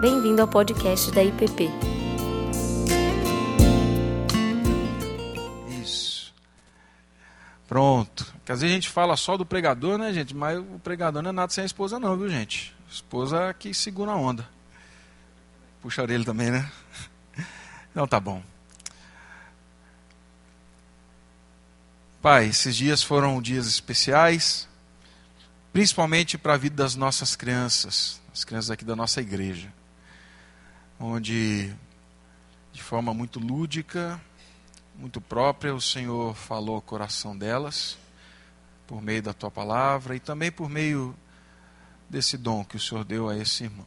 Bem-vindo ao podcast da IPP. Isso. Pronto. Porque às vezes a gente fala só do pregador, né, gente? Mas o pregador não é nada sem a esposa, não, viu, gente? A esposa é que segura a onda. Puxa a orelha também, né? Então tá bom. Pai, esses dias foram dias especiais, principalmente para a vida das nossas crianças, as crianças aqui da nossa igreja, onde, de forma muito lúdica, muito própria, o Senhor falou ao coração delas, por meio da tua palavra e também por meio desse dom que o Senhor deu a esse irmão.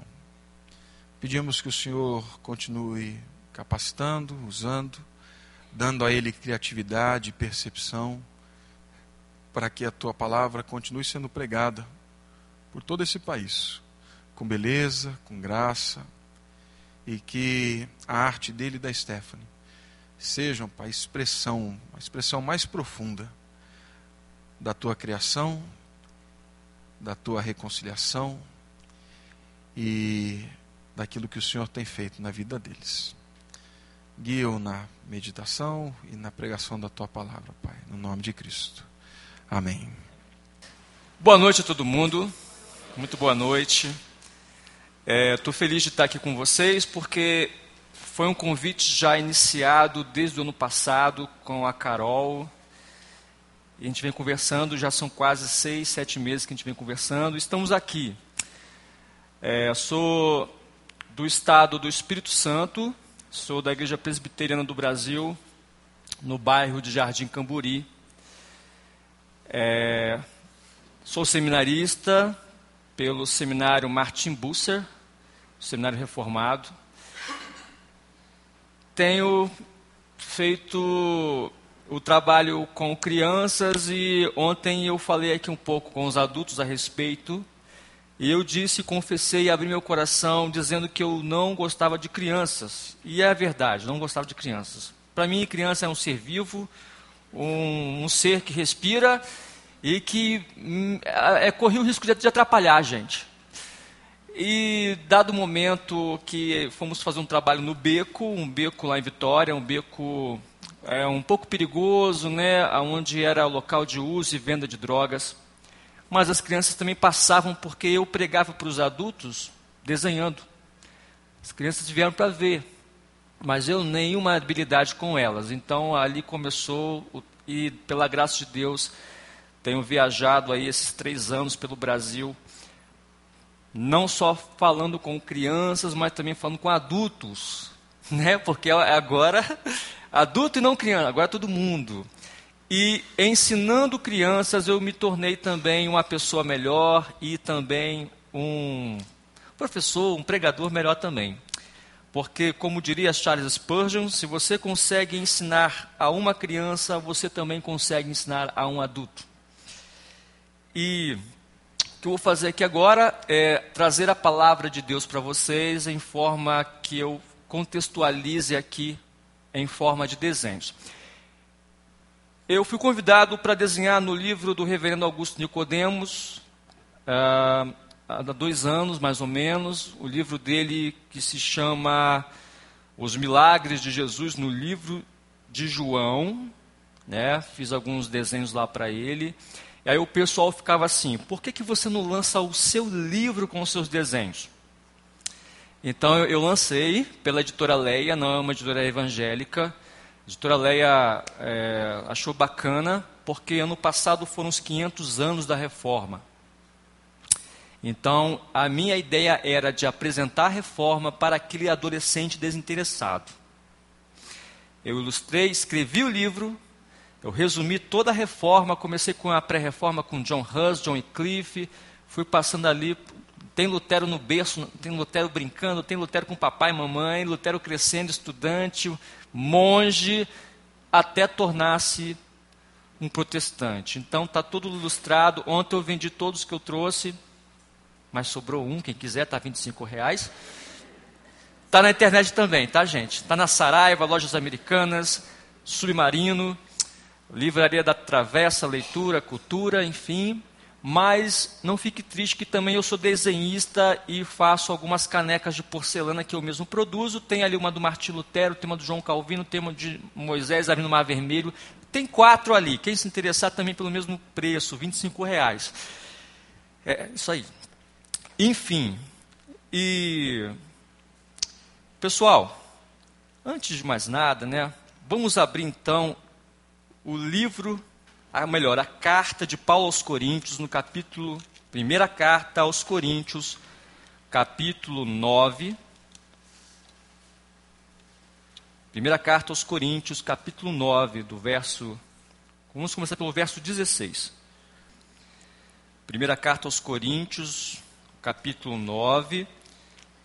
Pedimos que o Senhor continue capacitando, usando, dando a ele criatividade e percepção, para que a tua palavra continue sendo pregada por todo esse país, com beleza, com graça, e que a arte dele e da Stephanie sejam, Pai, expressão, a expressão mais profunda da tua criação, da tua reconciliação e daquilo que o Senhor tem feito na vida deles. Guia-o na meditação e na pregação da tua palavra, Pai, no nome de Cristo. Amém. Boa noite a todo mundo. Muito boa noite. Estou é, feliz de estar aqui com vocês porque foi um convite já iniciado desde o ano passado com a Carol. A gente vem conversando, já são quase seis, sete meses que a gente vem conversando. Estamos aqui. É, sou do estado do Espírito Santo, sou da Igreja Presbiteriana do Brasil, no bairro de Jardim Camburi. É, sou seminarista pelo seminário Martin Busser, seminário reformado. Tenho feito o trabalho com crianças e ontem eu falei aqui um pouco com os adultos a respeito e eu disse, confessei e abri meu coração dizendo que eu não gostava de crianças. E é verdade, não gostava de crianças. Para mim, criança é um ser vivo, um, um ser que respira e que hum, é, corria o risco de, de atrapalhar a gente. E dado o momento que fomos fazer um trabalho no beco, um beco lá em Vitória, um beco é, um pouco perigoso, né, onde era local de uso e venda de drogas mas as crianças também passavam porque eu pregava para os adultos desenhando. As crianças vieram para ver, mas eu nenhuma habilidade com elas. Então ali começou, e pela graça de Deus, tenho viajado aí esses três anos pelo Brasil, não só falando com crianças, mas também falando com adultos, né? Porque agora adulto e não criança, agora é todo mundo. E ensinando crianças, eu me tornei também uma pessoa melhor e também um professor, um pregador melhor também. Porque, como diria Charles Spurgeon, se você consegue ensinar a uma criança, você também consegue ensinar a um adulto. E o que eu vou fazer aqui agora é trazer a palavra de Deus para vocês em forma que eu contextualize aqui em forma de desenhos. Eu fui convidado para desenhar no livro do reverendo Augusto Nicodemos, uh, há dois anos mais ou menos, o livro dele que se chama Os Milagres de Jesus no livro de João. Né? Fiz alguns desenhos lá para ele. E aí o pessoal ficava assim: por que, que você não lança o seu livro com os seus desenhos? Então eu, lancei pela editora Leia, não é uma editora evangélica. A editora Leia é, achou bacana, porque ano passado foram os 500 anos da reforma. Então, a minha ideia era de apresentar a reforma para aquele adolescente desinteressado. Eu ilustrei, escrevi o livro, eu resumi toda a reforma, comecei com a pré-reforma com John Hus, John Wycliffe, fui passando ali, tem Lutero no berço, tem Lutero brincando, tem Lutero com papai e mamãe, Lutero crescendo, estudante, monge, até tornar-se um protestante. Então está tudo ilustrado. Ontem eu vendi todos que eu trouxe, mas sobrou um, quem quiser, está 25 reais. Está na internet também, tá gente? Está na Saraiva, Lojas Americanas, Submarino, Livraria da Travessa, Leitura, Cultura, enfim. Mas não fique triste que também eu sou desenhista e faço algumas canecas de porcelana que eu mesmo produzo. Tem ali uma do Martim Lutero, tem uma do João Calvino, tem uma de Moisés abrindo Mar Vermelho. Tem quatro ali. Quem se interessar também pelo mesmo preço, 25 reais. É isso aí. Enfim. E pessoal, antes de mais nada, né? Vamos abrir então o livro a melhor, a carta de Paulo aos Coríntios, no capítulo, primeira carta aos Coríntios, capítulo 9. Primeira carta aos Coríntios, capítulo 9, do verso. Vamos começar pelo verso 16. Primeira carta aos Coríntios, capítulo 9.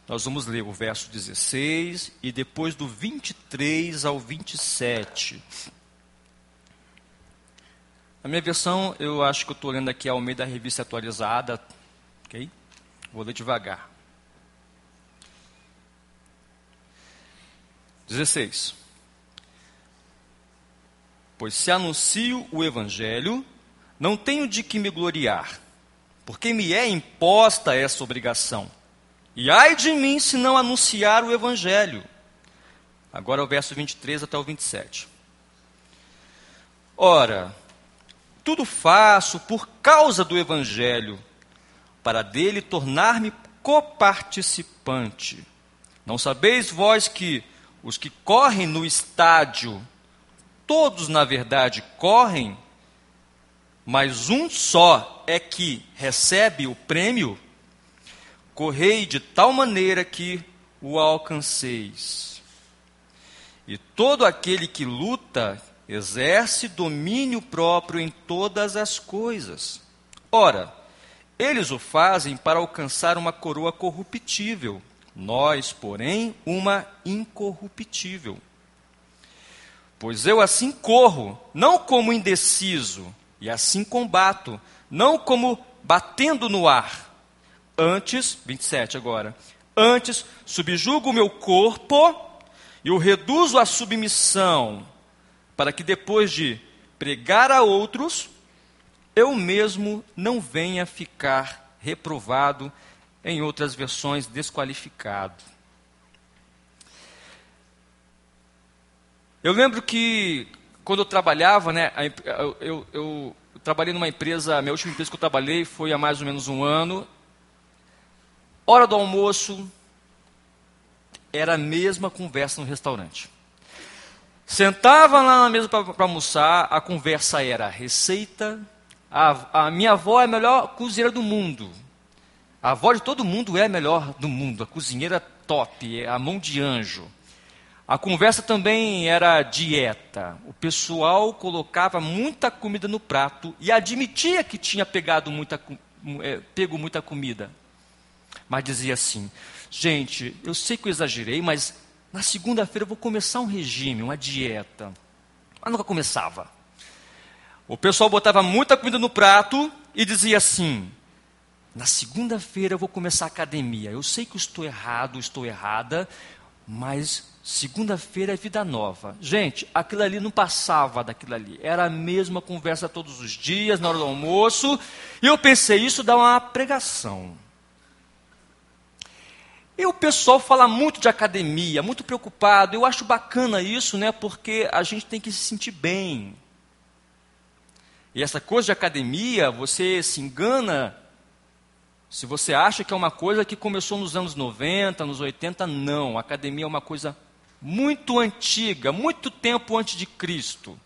Nós vamos ler o verso 16 e depois do 23 ao 27. A minha versão, eu acho que eu estou lendo aqui ao meio da revista atualizada, ok? Vou ler devagar. 16. Pois se anuncio o Evangelho, não tenho de que me gloriar, porque me é imposta essa obrigação. E ai de mim se não anunciar o Evangelho. Agora o verso 23 até o 27. Ora, tudo faço por causa do Evangelho, para dele tornar-me coparticipante. Não sabeis vós que os que correm no estádio, todos na verdade correm, mas um só é que recebe o prêmio? Correi de tal maneira que o alcanceis. E todo aquele que luta, exerce domínio próprio em todas as coisas. Ora, eles o fazem para alcançar uma coroa corruptível, nós, porém, uma incorruptível. Pois eu assim corro, não como indeciso, e assim combato, não como batendo no ar. Antes, 27 agora, antes subjugo o meu corpo e o reduzo à submissão para que depois de pregar a outros, eu mesmo não venha ficar reprovado, em outras versões, desqualificado. Eu lembro que quando eu trabalhava, né, eu, eu, eu, trabalhei numa empresa, minha última empresa que eu trabalhei foi há mais ou menos um ano. Hora do almoço, era a mesma conversa no restaurante. Sentava lá na mesa para almoçar, a conversa era receita. A, a, minha avó é a melhor cozinheira do mundo. A avó de todo mundo é a melhor do mundo. A cozinheira top, é a mão de anjo. A conversa também era dieta. O pessoal colocava muita comida no prato e admitia que tinha pegado muita, é, pego muita comida. Mas dizia assim: gente, eu sei que eu exagerei, mas na segunda-feira eu vou começar um regime, uma dieta. Mas nunca começava. O pessoal botava muita comida no prato e dizia assim: na segunda-feira eu vou começar a academia. Eu sei que eu estou errado, estou errada, mas segunda-feira é vida nova. Gente, aquilo ali não passava daquilo ali. Era a mesma conversa todos os dias, na hora do almoço. E eu pensei, isso dá uma pregação. E o pessoal fala muito de academia, muito preocupado. Eu acho bacana isso, né? Porque a gente tem que se sentir bem. E essa coisa de academia, você se engana se você acha que é uma coisa que começou nos anos 90, nos 80, não. A academia é uma coisa muito antiga, muito tempo antes de Cristo.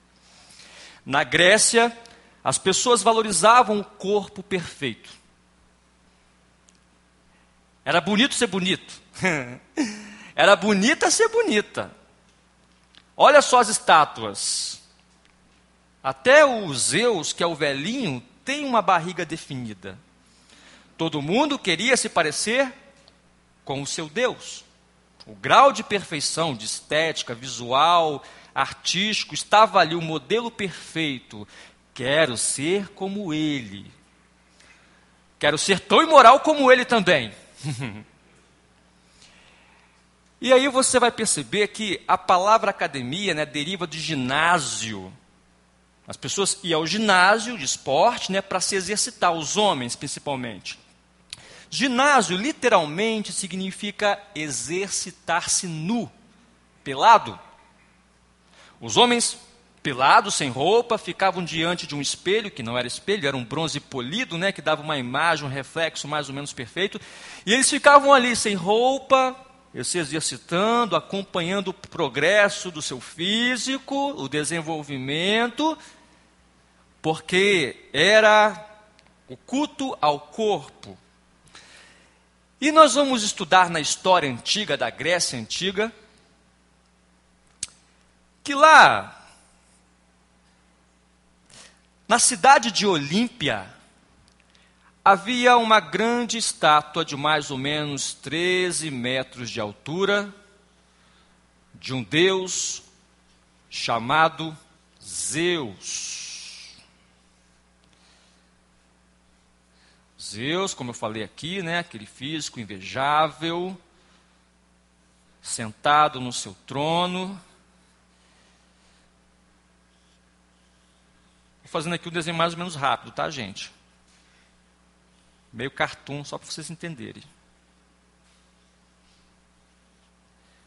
Na Grécia, as pessoas valorizavam o corpo perfeito. Era bonito ser bonito. Era bonita ser bonita. Olha só as estátuas. Até o Zeus, que é o velhinho, tem uma barriga definida. Todo mundo queria se parecer com o seu Deus. O grau de perfeição, de estética, visual, artístico, estava ali o modelo perfeito. Quero ser como ele. Quero ser tão imoral como ele também. E aí você vai perceber que a palavra academia né, deriva de ginásio. As pessoas iam ao ginásio de esporte né, para se exercitar, os homens principalmente. Ginásio literalmente significa exercitar-se nu, pelado. Os homens pelados, sem roupa, ficavam diante de um espelho, que não era espelho, era um bronze polido, né, que dava uma imagem, um reflexo mais ou menos perfeito. E eles ficavam ali sem roupa, se exercitando, acompanhando o progresso do seu físico, o desenvolvimento, porque era o culto ao corpo. E nós vamos estudar na história antiga da Grécia antiga que lá na cidade de Olímpia havia uma grande estátua de mais ou menos 13 metros de altura de um deus chamado Zeus. Zeus, como eu falei aqui, né, aquele físico invejável, sentado no seu trono. Fazendo aqui um desenho mais ou menos rápido, tá, gente? Meio cartoon, só para vocês entenderem.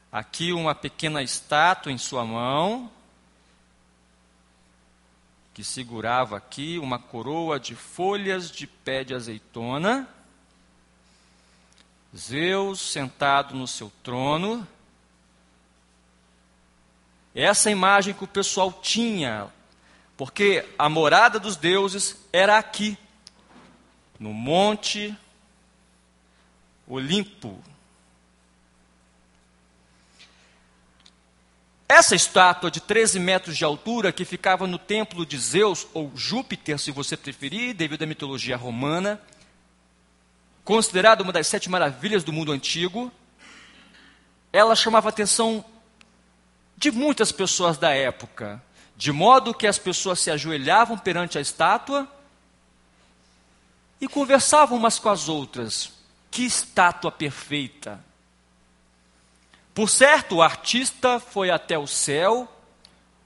Aqui uma pequena estátua em sua mão, que segurava aqui uma coroa de folhas de pé de azeitona. Zeus sentado no seu trono. Essa imagem que o pessoal tinha, porque a morada dos deuses era aqui, no Monte Olimpo. Essa estátua de 13 metros de altura, que ficava no templo de Zeus, ou Júpiter, se você preferir, devido à mitologia romana, considerada uma das sete maravilhas do mundo antigo, ela chamava a atenção de muitas pessoas da época, de modo que as pessoas se ajoelhavam perante a estátua e conversavam umas com as outras. Que estátua perfeita! Por certo, o artista foi até o céu,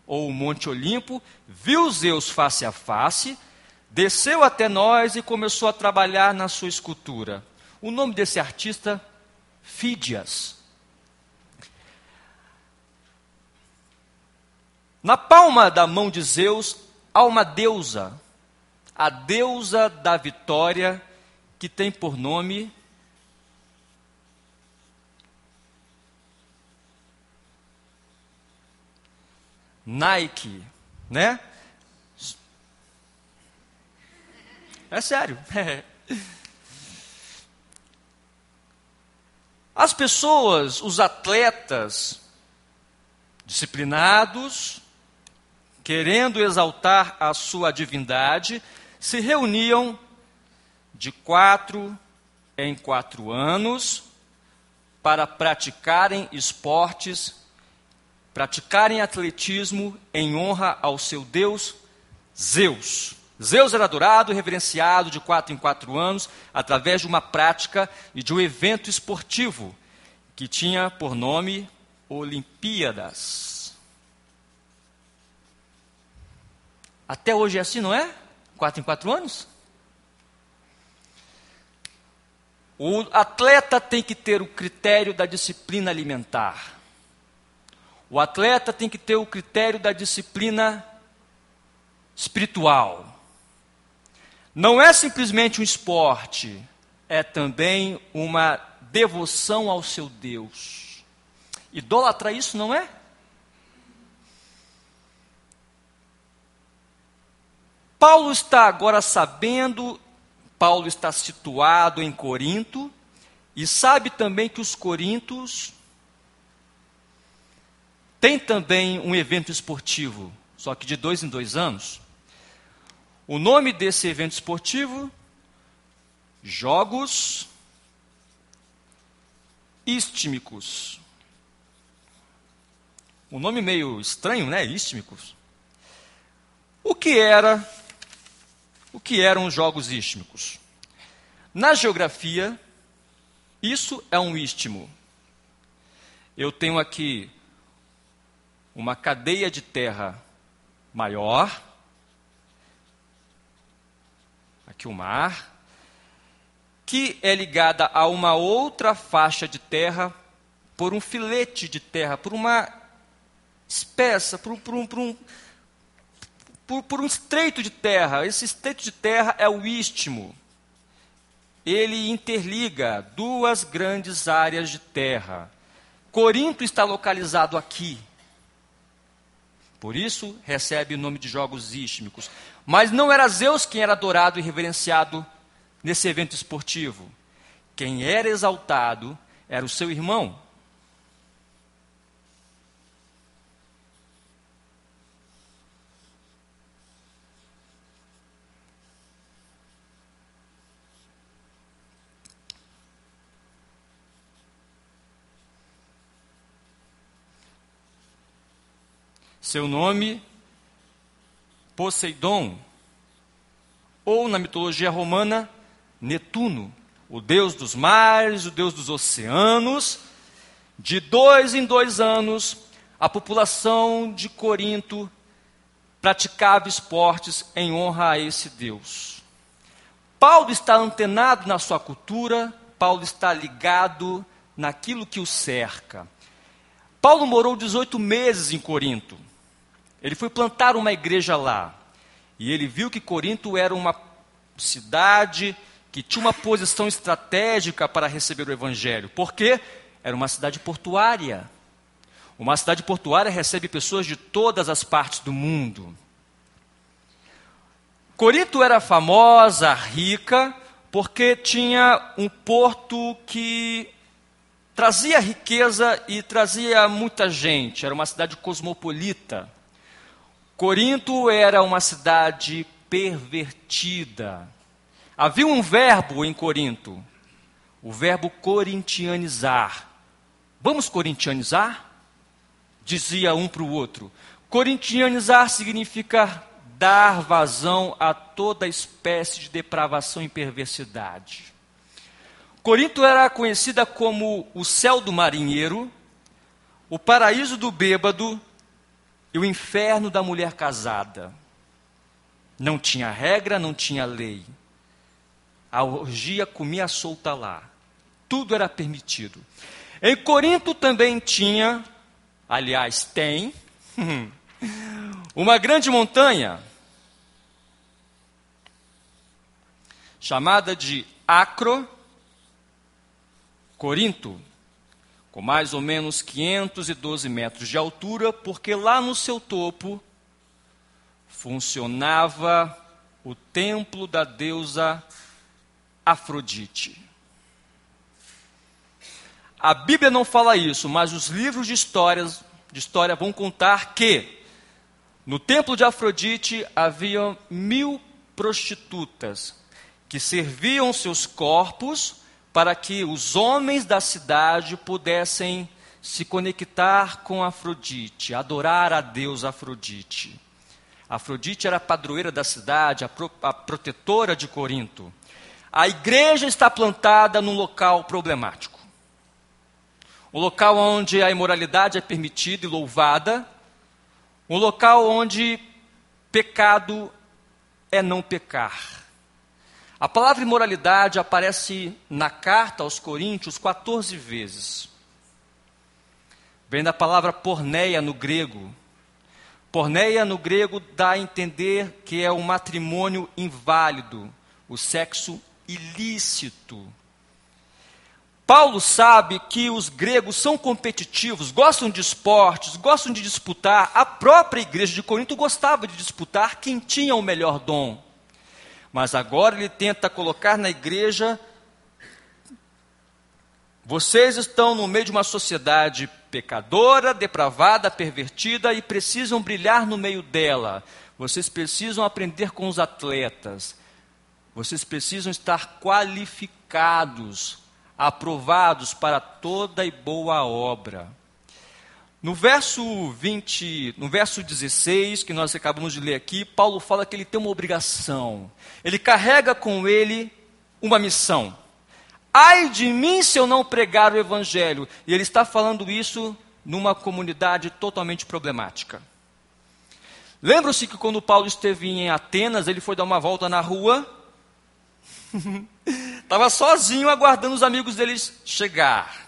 ou o Monte Olimpo, viu Zeus face a face, desceu até nós e começou a trabalhar na sua escultura. O nome desse artista, Fídias. Na palma da mão de Zeus há uma deusa, a deusa da vitória, que tem por nome Nike, né? É sério. As pessoas, os atletas disciplinados, querendo exaltar a sua divindade, se reuniam de quatro em quatro anos para praticarem esportes praticarem atletismo em honra ao seu Deus Zeus. Zeus era adorado e reverenciado de quatro em quatro anos através de uma prática e de um evento esportivo que tinha por nome Olimpíadas. Até hoje é assim, não é? Quatro em quatro anos? O atleta tem que ter o critério da disciplina alimentar. O atleta tem que ter o critério da disciplina espiritual. Não é simplesmente um esporte, é também uma devoção ao seu Deus. Idólatra isso, não é? Paulo está agora sabendo, Paulo está situado em Corinto, e sabe também que os corintos tem também um evento esportivo, só que de dois em dois anos. O nome desse evento esportivo, Jogos Istmicos. Um nome meio estranho, né? Istmicos. O que era? o que eram os jogos istmicos. Na geografia, isso é um istmo. Eu tenho aqui uma cadeia de terra maior, aqui o mar, que é ligada a uma outra faixa de terra por um filete de terra, por uma espessa, por um, por um, por um por, por um estreito de terra. Esse estreito de terra é o istmo. Ele interliga duas grandes áreas de terra. Corinto está localizado aqui. Por isso recebe o nome de Jogos Ístmicos. Mas não era Zeus quem era adorado e reverenciado nesse evento esportivo. Quem era exaltado era o seu irmão. Seu nome, Poseidon, ou na mitologia romana, Netuno, o deus dos mares, o deus dos oceanos. De dois em dois anos, a população de Corinto praticava esportes em honra a esse deus. Paulo está antenado na sua cultura, Paulo está ligado naquilo que o cerca. Paulo morou 18 meses em Corinto. Ele foi plantar uma igreja lá. E ele viu que Corinto era uma cidade que tinha uma posição estratégica para receber o evangelho. Porque era uma cidade portuária. Uma cidade portuária recebe pessoas de todas as partes do mundo. Corinto era famosa, rica, porque tinha um porto que trazia riqueza e trazia muita gente. Era uma cidade cosmopolita. Corinto era uma cidade pervertida. Havia um verbo em Corinto, o verbo corintianizar. Vamos corintianizar? Dizia um para o outro. Corintianizar significa dar vazão a toda espécie de depravação e perversidade. Corinto era conhecida como o céu do marinheiro, o paraíso do bêbado e o inferno da mulher casada. Não tinha regra, não tinha lei. A orgia comia solta lá. Tudo era permitido. Em Corinto também tinha, aliás, tem, uma grande montanha chamada de Acro Corinto com mais ou menos 512 metros de altura, porque lá no seu topo funcionava o templo da deusa Afrodite. A Bíblia não fala isso, mas os livros de histórias de história vão contar que no templo de Afrodite havia mil prostitutas que serviam seus corpos para que os homens da cidade pudessem se conectar com Afrodite, adorar a Deus Afrodite. Afrodite era a padroeira da cidade, a, pro, a protetora de Corinto. A igreja está plantada num local problemático. Um local onde a imoralidade é permitida e louvada. Um local onde pecado é não pecar. A palavra imoralidade aparece na carta aos Coríntios 14 vezes. Vem da palavra porneia no grego. Porneia no grego dá a entender que é um matrimônio inválido, o sexo ilícito. Paulo sabe que os gregos são competitivos, gostam de esportes, gostam de disputar. A própria igreja de Corinto gostava de disputar quem tinha o melhor dom. Mas agora ele tenta colocar na igreja. Vocês estão no meio de uma sociedade pecadora, depravada, pervertida e precisam brilhar no meio dela. Vocês precisam aprender com os atletas. Vocês precisam estar qualificados, aprovados para toda e boa obra. No verso 20, no verso 16, que nós acabamos de ler aqui, Paulo fala que ele tem uma obrigação. Ele carrega com ele uma missão. Ai de mim se eu não pregar o evangelho. E ele está falando isso numa comunidade totalmente problemática. Lembram-se que quando Paulo esteve em Atenas, ele foi dar uma volta na rua Estava sozinho aguardando os amigos deles chegar.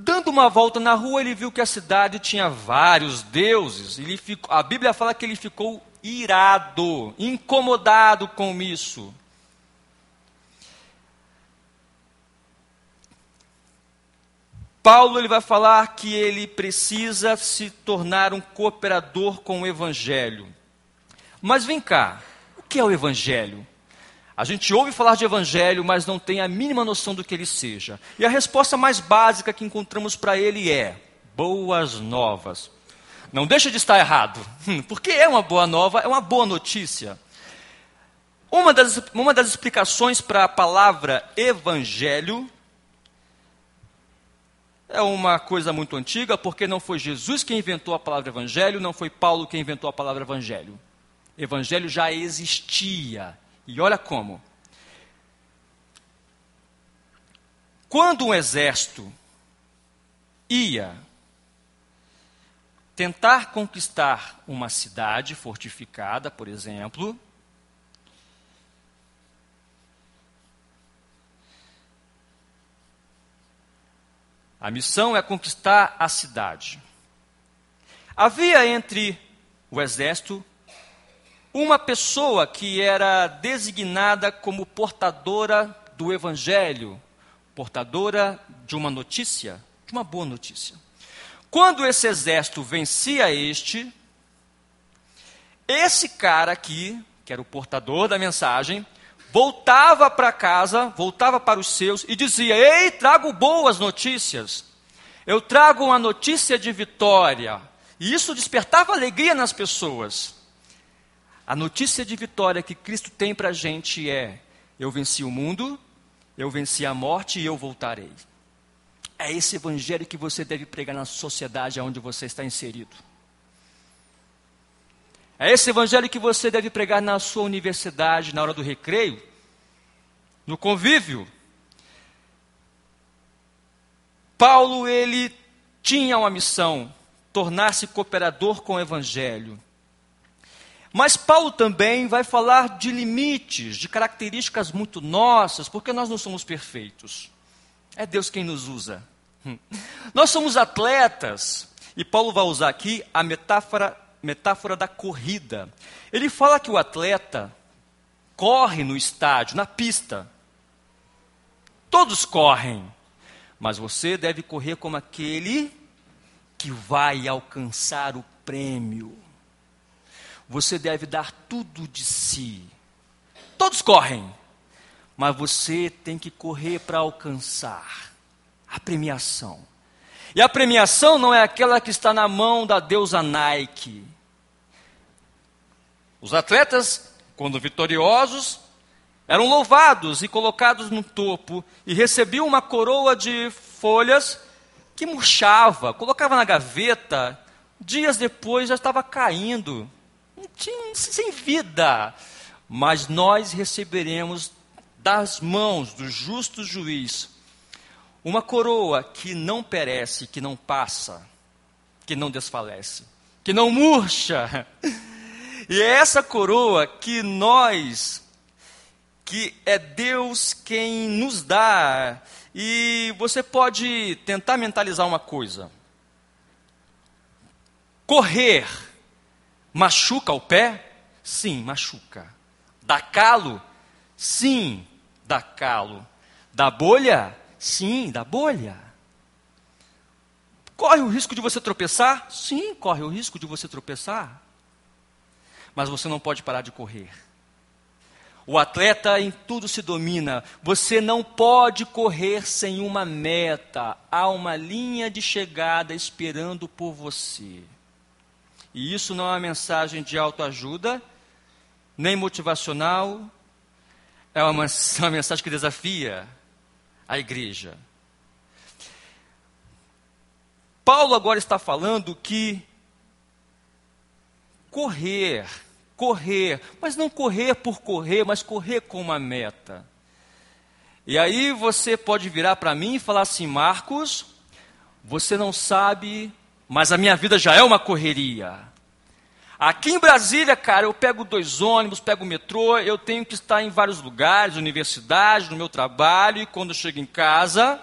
Dando uma volta na rua, ele viu que a cidade tinha vários deuses. Ele ficou, a Bíblia fala que ele ficou irado, incomodado com isso. Paulo ele vai falar que ele precisa se tornar um cooperador com o evangelho. Mas vem cá, o que é o evangelho? A gente ouve falar de evangelho, mas não tem a mínima noção do que ele seja. E a resposta mais básica que encontramos para ele é: boas novas. Não deixa de estar errado, porque é uma boa nova, é uma boa notícia. Uma das, uma das explicações para a palavra evangelho é uma coisa muito antiga, porque não foi Jesus quem inventou a palavra evangelho, não foi Paulo quem inventou a palavra evangelho. Evangelho já existia. E olha como. Quando um exército ia tentar conquistar uma cidade fortificada, por exemplo, A missão é conquistar a cidade. Havia entre o exército uma pessoa que era designada como portadora do evangelho, portadora de uma notícia, de uma boa notícia. Quando esse exército vencia este, esse cara aqui, que era o portador da mensagem, voltava para casa, voltava para os seus e dizia: Ei, trago boas notícias. Eu trago uma notícia de vitória. E isso despertava alegria nas pessoas. A notícia de vitória que Cristo tem para a gente é: Eu venci o mundo, eu venci a morte e eu voltarei. É esse evangelho que você deve pregar na sociedade onde você está inserido. É esse evangelho que você deve pregar na sua universidade, na hora do recreio, no convívio. Paulo, ele tinha uma missão, tornar-se cooperador com o evangelho. Mas Paulo também vai falar de limites, de características muito nossas, porque nós não somos perfeitos. É Deus quem nos usa. Nós somos atletas, e Paulo vai usar aqui a metáfora metáfora da corrida. Ele fala que o atleta corre no estádio, na pista. Todos correm, mas você deve correr como aquele que vai alcançar o prêmio. Você deve dar tudo de si. Todos correm, mas você tem que correr para alcançar a premiação. E a premiação não é aquela que está na mão da deusa Nike. Os atletas, quando vitoriosos, eram louvados e colocados no topo e recebiam uma coroa de folhas que murchava, colocava na gaveta, dias depois já estava caindo, sem vida. Mas nós receberemos das mãos do justo juiz uma coroa que não perece, que não passa, que não desfalece, que não murcha. E é essa coroa que nós, que é Deus quem nos dá. E você pode tentar mentalizar uma coisa. Correr machuca o pé? Sim, machuca. Dá calo? Sim, dá calo. Dá bolha? Sim, da bolha. Corre o risco de você tropeçar? Sim, corre o risco de você tropeçar. Mas você não pode parar de correr. O atleta em tudo se domina. Você não pode correr sem uma meta. Há uma linha de chegada esperando por você. E isso não é uma mensagem de autoajuda, nem motivacional. É uma, uma mensagem que desafia a igreja. Paulo agora está falando que correr, correr, mas não correr por correr, mas correr com uma meta. E aí você pode virar para mim e falar assim: Marcos, você não sabe, mas a minha vida já é uma correria. Aqui em Brasília, cara, eu pego dois ônibus, pego o metrô, eu tenho que estar em vários lugares, universidade, no meu trabalho, e quando eu chego em casa,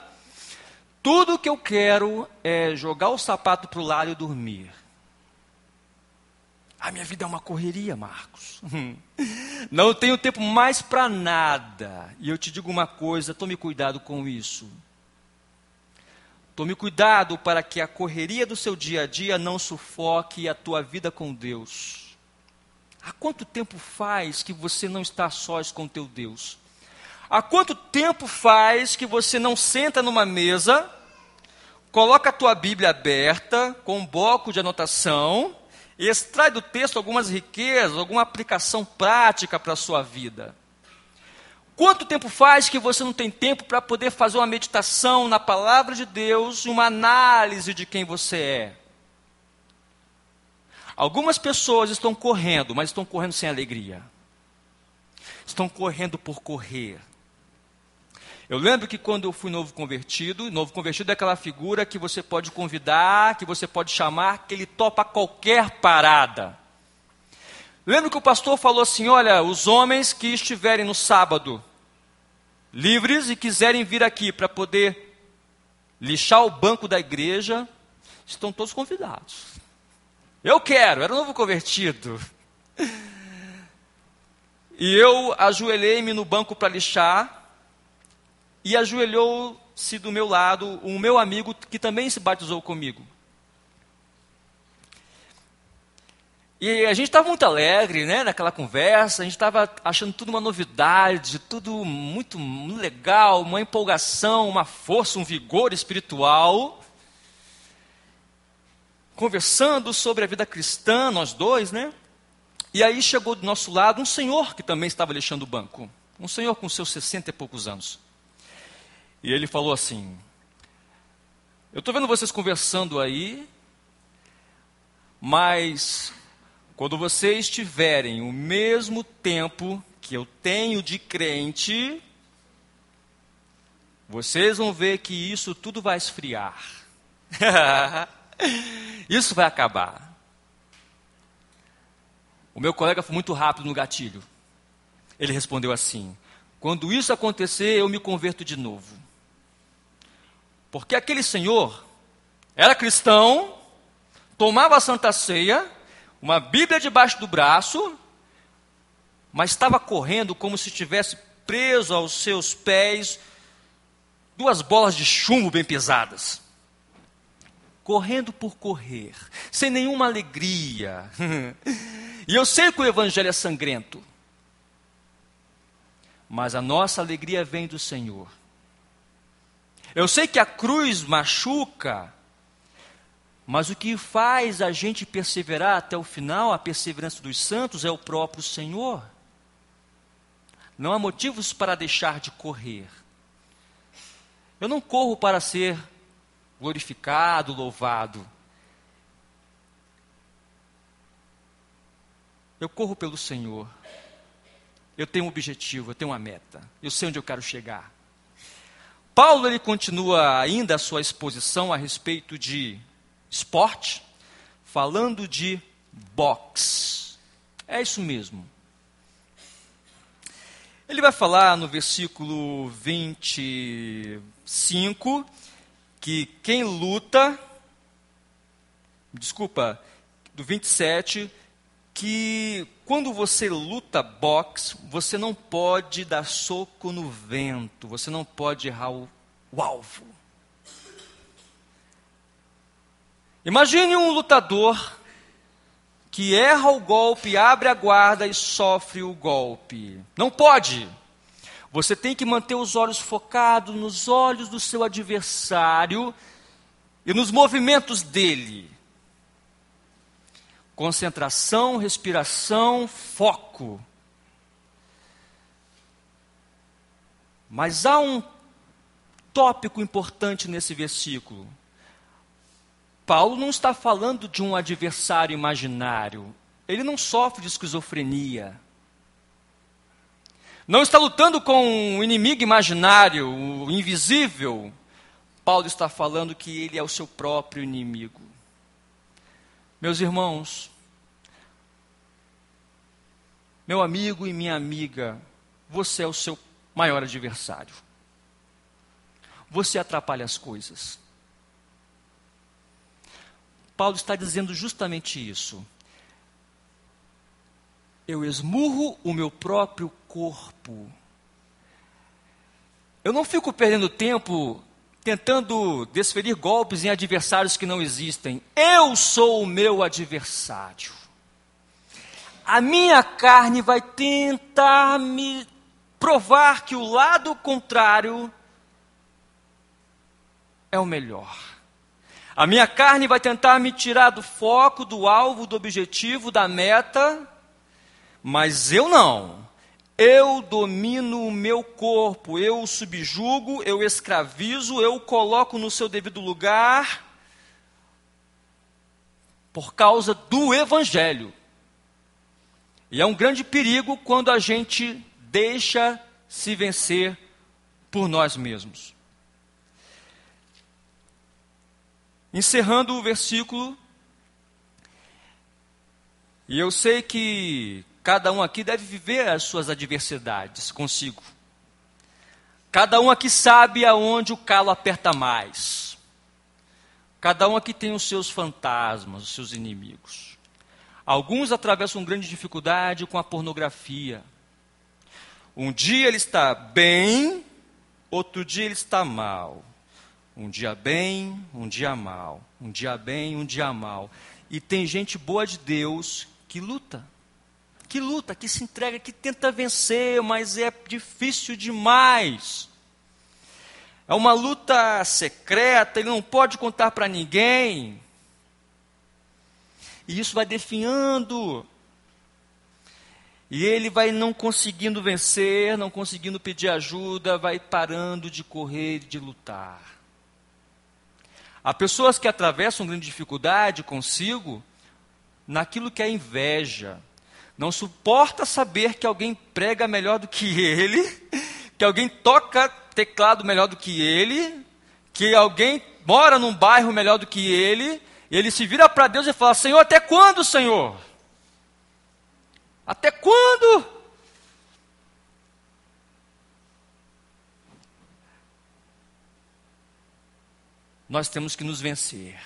tudo que eu quero é jogar o sapato para o lado e dormir. A minha vida é uma correria, Marcos. Não tenho tempo mais para nada. E eu te digo uma coisa: tome cuidado com isso. Tome cuidado para que a correria do seu dia a dia não sufoque a tua vida com Deus. Há quanto tempo faz que você não está sós com teu Deus? Há quanto tempo faz que você não senta numa mesa, coloca a tua Bíblia aberta com um bloco de anotação e extrai do texto algumas riquezas, alguma aplicação prática para a sua vida? Quanto tempo faz que você não tem tempo para poder fazer uma meditação na palavra de Deus uma análise de quem você é? Algumas pessoas estão correndo, mas estão correndo sem alegria. Estão correndo por correr. Eu lembro que quando eu fui novo convertido, novo convertido é aquela figura que você pode convidar, que você pode chamar, que ele topa qualquer parada. Lembro que o pastor falou assim: olha, os homens que estiverem no sábado livres e quiserem vir aqui para poder lixar o banco da igreja, estão todos convidados. Eu quero, era novo convertido. E eu ajoelhei-me no banco para lixar, e ajoelhou-se do meu lado o meu amigo que também se batizou comigo. E a gente estava muito alegre, né, naquela conversa, a gente estava achando tudo uma novidade, tudo muito legal, uma empolgação, uma força, um vigor espiritual. Conversando sobre a vida cristã, nós dois, né? E aí chegou do nosso lado um senhor que também estava deixando o banco. Um senhor com seus sessenta e poucos anos. E ele falou assim: Eu estou vendo vocês conversando aí, mas quando vocês tiverem o mesmo tempo que eu tenho de crente, vocês vão ver que isso tudo vai esfriar. isso vai acabar. O meu colega foi muito rápido no gatilho. Ele respondeu assim: Quando isso acontecer, eu me converto de novo. Porque aquele senhor era cristão, tomava a santa ceia, uma Bíblia debaixo do braço, mas estava correndo como se tivesse preso aos seus pés duas bolas de chumbo bem pesadas. Correndo por correr, sem nenhuma alegria. e eu sei que o Evangelho é sangrento, mas a nossa alegria vem do Senhor. Eu sei que a cruz machuca, mas o que faz a gente perseverar até o final, a perseverança dos santos, é o próprio Senhor. Não há motivos para deixar de correr. Eu não corro para ser glorificado, louvado. Eu corro pelo Senhor. Eu tenho um objetivo, eu tenho uma meta. Eu sei onde eu quero chegar. Paulo ele continua ainda a sua exposição a respeito de esporte, falando de boxe. É isso mesmo. Ele vai falar no versículo 25 que quem luta, desculpa, do 27, que quando você luta boxe, você não pode dar soco no vento, você não pode errar o, o alvo. Imagine um lutador que erra o golpe, abre a guarda e sofre o golpe. Não pode. Você tem que manter os olhos focados nos olhos do seu adversário e nos movimentos dele. Concentração, respiração, foco. Mas há um tópico importante nesse versículo. Paulo não está falando de um adversário imaginário. Ele não sofre de esquizofrenia. Não está lutando com um inimigo imaginário, o invisível. Paulo está falando que ele é o seu próprio inimigo. Meus irmãos, Meu amigo e minha amiga, você é o seu maior adversário. Você atrapalha as coisas. Paulo está dizendo justamente isso. Eu esmurro o meu próprio corpo. Eu não fico perdendo tempo tentando desferir golpes em adversários que não existem. Eu sou o meu adversário. A minha carne vai tentar me provar que o lado contrário é o melhor. A minha carne vai tentar me tirar do foco, do alvo, do objetivo, da meta, mas eu não. Eu domino o meu corpo, eu o subjugo, eu escravizo, eu o coloco no seu devido lugar por causa do Evangelho. E é um grande perigo quando a gente deixa se vencer por nós mesmos. Encerrando o versículo, e eu sei que Cada um aqui deve viver as suas adversidades consigo. Cada um aqui sabe aonde o calo aperta mais. Cada um aqui tem os seus fantasmas, os seus inimigos. Alguns atravessam grande dificuldade com a pornografia. Um dia ele está bem, outro dia ele está mal. Um dia bem, um dia mal. Um dia bem, um dia mal. E tem gente boa de Deus que luta que luta, que se entrega, que tenta vencer, mas é difícil demais. É uma luta secreta, ele não pode contar para ninguém. E isso vai definhando. E ele vai não conseguindo vencer, não conseguindo pedir ajuda, vai parando de correr de lutar. Há pessoas que atravessam grande dificuldade consigo naquilo que é inveja, não suporta saber que alguém prega melhor do que ele, que alguém toca teclado melhor do que ele, que alguém mora num bairro melhor do que ele, ele se vira para Deus e fala: Senhor, até quando, Senhor? Até quando? Nós temos que nos vencer.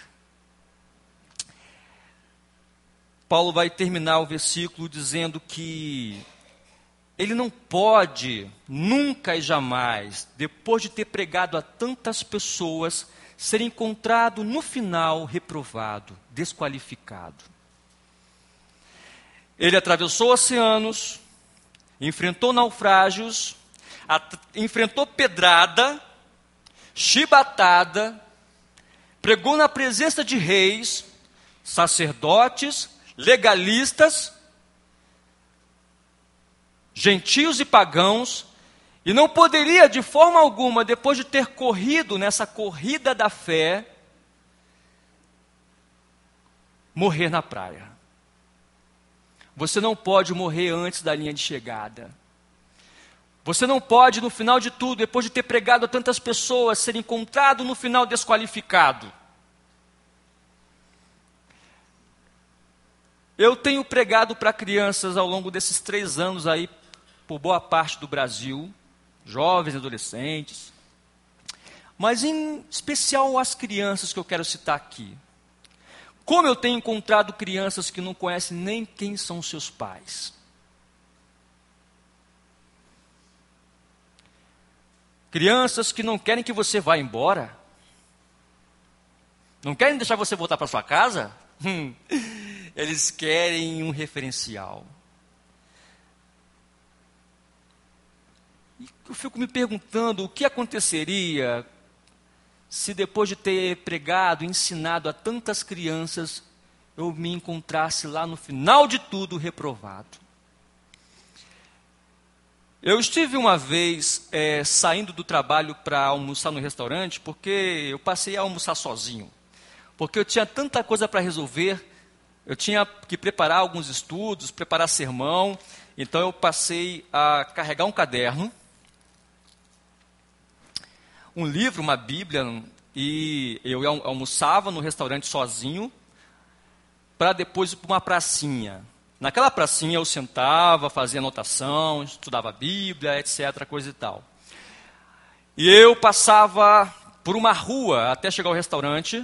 Paulo vai terminar o versículo dizendo que ele não pode, nunca e jamais, depois de ter pregado a tantas pessoas, ser encontrado no final reprovado, desqualificado. Ele atravessou oceanos, enfrentou naufrágios, enfrentou pedrada, chibatada, pregou na presença de reis, sacerdotes, legalistas, gentios e pagãos, e não poderia de forma alguma, depois de ter corrido nessa corrida da fé, morrer na praia. Você não pode morrer antes da linha de chegada. Você não pode, no final de tudo, depois de ter pregado a tantas pessoas, ser encontrado no final desqualificado. Eu tenho pregado para crianças ao longo desses três anos aí, por boa parte do Brasil, jovens, adolescentes, mas em especial as crianças que eu quero citar aqui. Como eu tenho encontrado crianças que não conhecem nem quem são seus pais. Crianças que não querem que você vá embora. Não querem deixar você voltar para sua casa? Eles querem um referencial. E eu fico me perguntando o que aconteceria se depois de ter pregado, ensinado a tantas crianças, eu me encontrasse lá no final de tudo reprovado. Eu estive uma vez é, saindo do trabalho para almoçar no restaurante, porque eu passei a almoçar sozinho. Porque eu tinha tanta coisa para resolver eu tinha que preparar alguns estudos, preparar sermão, então eu passei a carregar um caderno, um livro, uma Bíblia, e eu almoçava no restaurante sozinho, para depois ir para uma pracinha. Naquela pracinha eu sentava, fazia anotação, estudava a Bíblia, etc., coisa e tal. E eu passava por uma rua até chegar ao restaurante.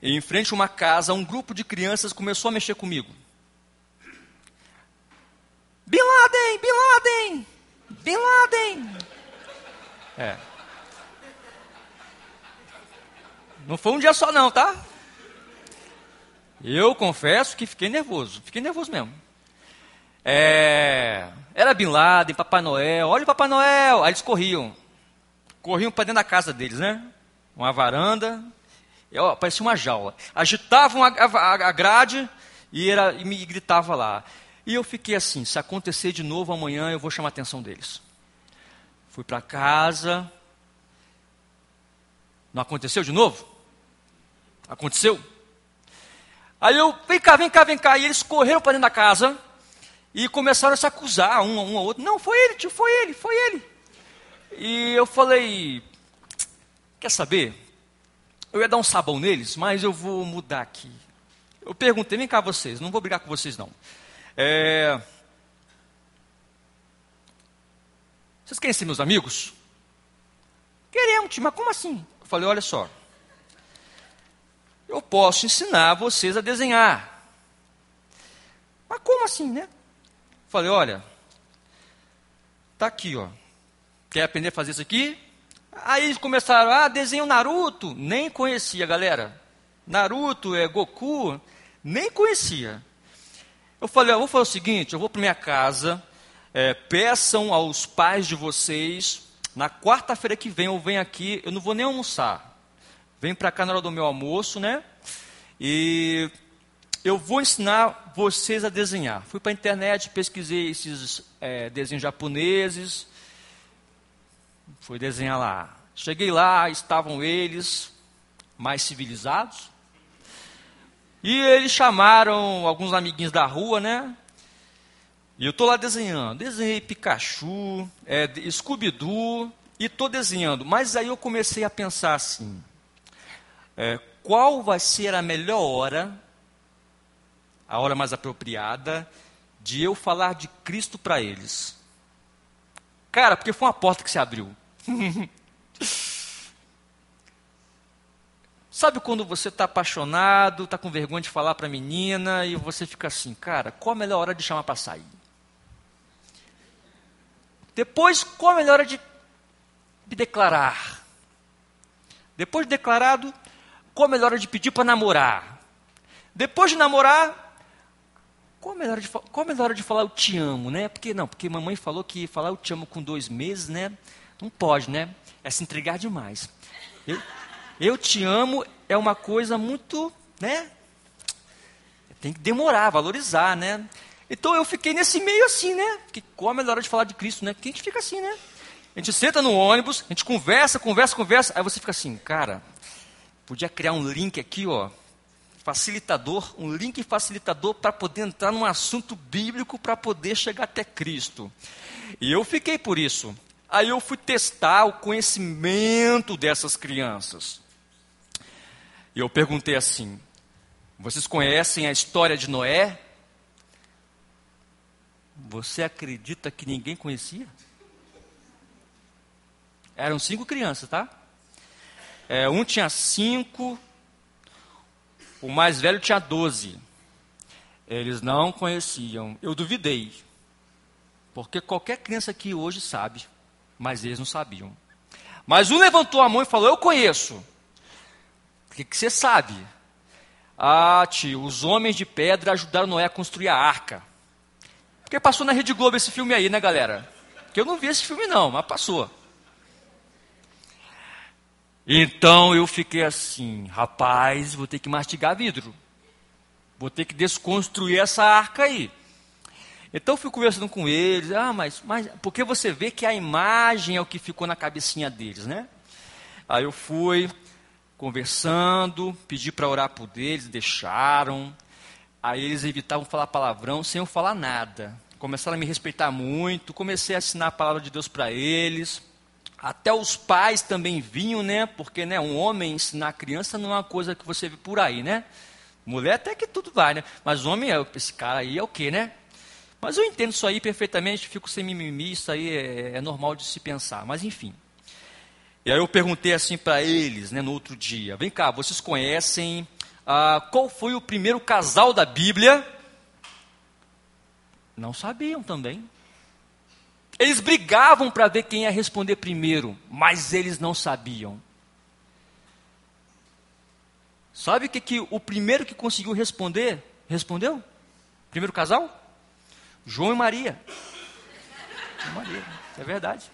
E em frente a uma casa, um grupo de crianças começou a mexer comigo. Bin Laden, Bin Laden, Bin Laden. É. Não foi um dia só não, tá? Eu confesso que fiquei nervoso, fiquei nervoso mesmo. É, era Bin Laden, Papai Noel, olha o Papai Noel. Aí eles corriam, corriam para dentro da casa deles, né? Uma varanda, ó, parecia uma jaula. Agitavam a, a, a grade e, era, e me gritava lá. E eu fiquei assim: se acontecer de novo amanhã, eu vou chamar a atenção deles. Fui para casa. Não aconteceu de novo? Aconteceu? Aí eu, vem cá, vem cá, vem cá. E eles correram para dentro da casa e começaram a se acusar, um, um ao outro. Não, foi ele, tio, foi ele, foi ele. E eu falei, quer saber? Eu ia dar um sabão neles, mas eu vou mudar aqui. Eu perguntei, vem cá vocês, não vou brigar com vocês não. É... Vocês querem ser meus amigos? Queremos, mas como assim? Eu falei, olha só, eu posso ensinar vocês a desenhar. Mas como assim, né? Falei, olha, tá aqui, ó. Quer aprender a fazer isso aqui? Aí eles começaram, ah, desenho Naruto. Nem conhecia, galera. Naruto, é Goku, nem conhecia. Eu falei, ó, vou fazer o seguinte, eu vou para minha casa, é, peçam aos pais de vocês, na quarta-feira que vem eu venho aqui, eu não vou nem almoçar. Vem para cá na hora do meu almoço, né? E eu vou ensinar vocês a desenhar. Fui para a internet, pesquisei esses é, desenhos japoneses, fui desenhar lá. Cheguei lá, estavam eles mais civilizados. E eles chamaram alguns amiguinhos da rua, né? E eu estou lá desenhando. Desenhei Pikachu, é, Scooby-Doo, e estou desenhando. Mas aí eu comecei a pensar assim: é, qual vai ser a melhor hora, a hora mais apropriada, de eu falar de Cristo para eles. Cara, porque foi uma porta que se abriu. Sabe quando você está apaixonado, está com vergonha de falar para a menina e você fica assim, cara, qual a melhor hora de chamar para sair? Depois, qual a melhor hora de me declarar? Depois de declarado, qual a melhor hora de pedir para namorar? Depois de namorar, qual a, melhor de, qual a melhor hora de falar eu te amo, né? Porque não, porque mamãe falou que falar eu te amo com dois meses, né? Não pode, né? É se entregar demais. Eu, eu te amo é uma coisa muito, né? Tem que demorar, valorizar, né? Então eu fiquei nesse meio assim, né? Que qual a melhor hora de falar de Cristo, né? Porque a gente fica assim, né? A gente senta no ônibus, a gente conversa, conversa, conversa, aí você fica assim, cara, Podia criar um link aqui, ó, facilitador, um link facilitador para poder entrar num assunto bíblico para poder chegar até Cristo. E eu fiquei por isso. Aí eu fui testar o conhecimento dessas crianças. E eu perguntei assim: vocês conhecem a história de Noé? Você acredita que ninguém conhecia? Eram cinco crianças, tá? É, um tinha cinco, o mais velho tinha doze. Eles não conheciam. Eu duvidei. Porque qualquer criança aqui hoje sabe, mas eles não sabiam. Mas um levantou a mão e falou: Eu conheço. O que, que você sabe? Ah, tio, os homens de pedra ajudaram Noé a construir a arca. Porque passou na Rede Globo esse filme aí, né, galera? Que eu não vi esse filme, não, mas passou. Então eu fiquei assim, rapaz, vou ter que mastigar vidro. Vou ter que desconstruir essa arca aí. Então eu fui conversando com eles, ah, mas, mas porque você vê que a imagem é o que ficou na cabecinha deles, né? Aí eu fui conversando, pedi para orar por eles, deixaram. Aí eles evitavam falar palavrão sem eu falar nada. Começaram a me respeitar muito, comecei a assinar a palavra de Deus para eles. Até os pais também vinham, né? Porque né, um homem ensinar a criança não é uma coisa que você vê por aí, né? Mulher até que tudo vai, né? Mas homem, é, esse cara aí é o quê, né? Mas eu entendo isso aí perfeitamente, fico sem mimimi, isso aí é, é normal de se pensar. Mas enfim. E aí eu perguntei assim para eles, né, no outro dia: vem cá, vocês conhecem ah, qual foi o primeiro casal da Bíblia? Não sabiam também. Eles brigavam para ver quem ia responder primeiro, mas eles não sabiam. Sabe o que, que o primeiro que conseguiu responder, respondeu? Primeiro casal? João e Maria. Maria, é verdade.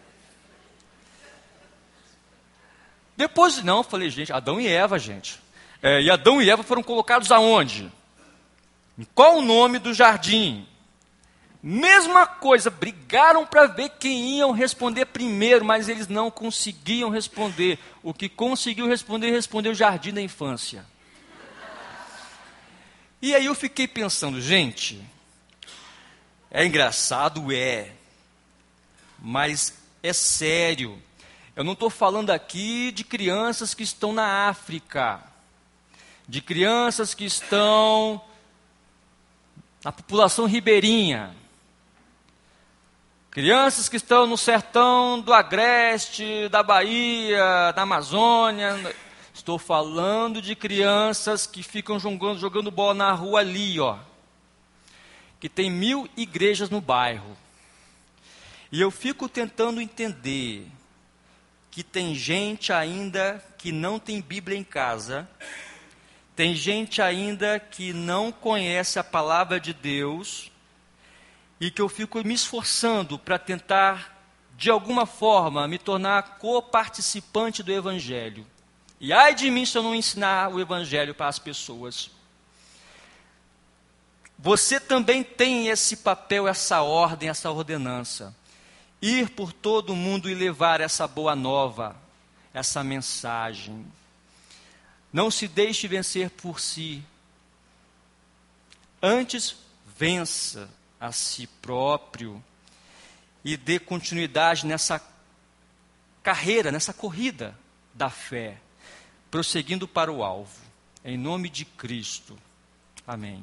Depois, não, falei, gente, Adão e Eva, gente. É, e Adão e Eva foram colocados aonde? Em qual o nome do jardim? Mesma coisa, brigaram para ver quem iam responder primeiro, mas eles não conseguiam responder. O que conseguiu responder, respondeu o jardim da infância. E aí eu fiquei pensando, gente, é engraçado, é, mas é sério. Eu não estou falando aqui de crianças que estão na África, de crianças que estão na população ribeirinha. Crianças que estão no sertão do Agreste, da Bahia, da Amazônia. Estou falando de crianças que ficam jogando, jogando bola na rua ali, ó. Que tem mil igrejas no bairro. E eu fico tentando entender que tem gente ainda que não tem Bíblia em casa, tem gente ainda que não conhece a palavra de Deus e que eu fico me esforçando para tentar, de alguma forma, me tornar co-participante do Evangelho. E ai de mim se eu não ensinar o Evangelho para as pessoas. Você também tem esse papel, essa ordem, essa ordenança. Ir por todo mundo e levar essa boa nova, essa mensagem. Não se deixe vencer por si. Antes, vença a si próprio e dê continuidade nessa carreira, nessa corrida da fé, prosseguindo para o alvo. Em nome de Cristo. Amém.